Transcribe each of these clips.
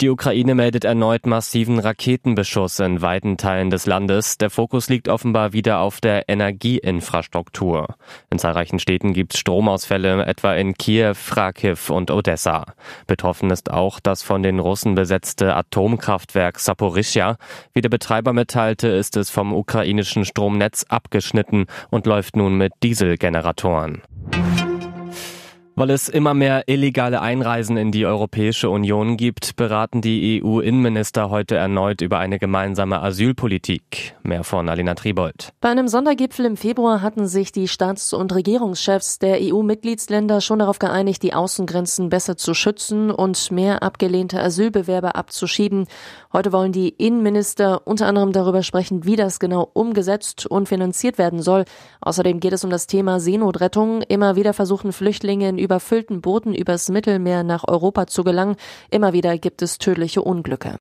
Die Ukraine meldet erneut massiven Raketenbeschuss in weiten Teilen des Landes. Der Fokus liegt offenbar wieder auf der Energieinfrastruktur. In zahlreichen Städten gibt es Stromausfälle, etwa in Kiew, Kharkiv und Odessa. Betroffen ist auch das von den Russen besetzte Atomkraftwerk Saporischja. Wie der Betreiber mitteilte, ist es vom ukrainischen Stromnetz abgeschnitten und läuft nun mit Dieselgeneratoren. Weil es immer mehr illegale Einreisen in die Europäische Union gibt, beraten die EU-Innenminister heute erneut über eine gemeinsame Asylpolitik. Mehr von Alina Tribold. Bei einem Sondergipfel im Februar hatten sich die Staats- und Regierungschefs der EU-Mitgliedsländer schon darauf geeinigt, die Außengrenzen besser zu schützen und mehr abgelehnte Asylbewerber abzuschieben. Heute wollen die Innenminister unter anderem darüber sprechen, wie das genau umgesetzt und finanziert werden soll. Außerdem geht es um das Thema Seenotrettung. Immer wieder versuchen Flüchtlinge in überfüllten Booten übers Mittelmeer nach Europa zu gelangen. Immer wieder gibt es tödliche Unglücke.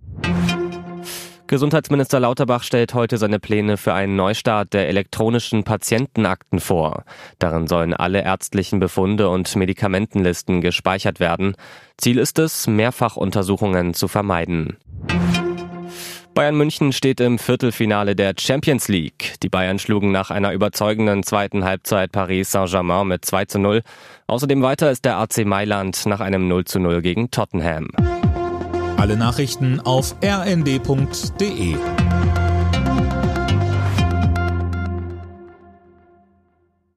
Gesundheitsminister Lauterbach stellt heute seine Pläne für einen Neustart der elektronischen Patientenakten vor. Darin sollen alle ärztlichen Befunde und Medikamentenlisten gespeichert werden. Ziel ist es, Mehrfachuntersuchungen zu vermeiden. Bayern München steht im Viertelfinale der Champions League. Die Bayern schlugen nach einer überzeugenden zweiten Halbzeit Paris Saint-Germain mit 2 zu 0. Außerdem weiter ist der AC Mailand nach einem 0 zu 0 gegen Tottenham. Alle Nachrichten auf rnd.de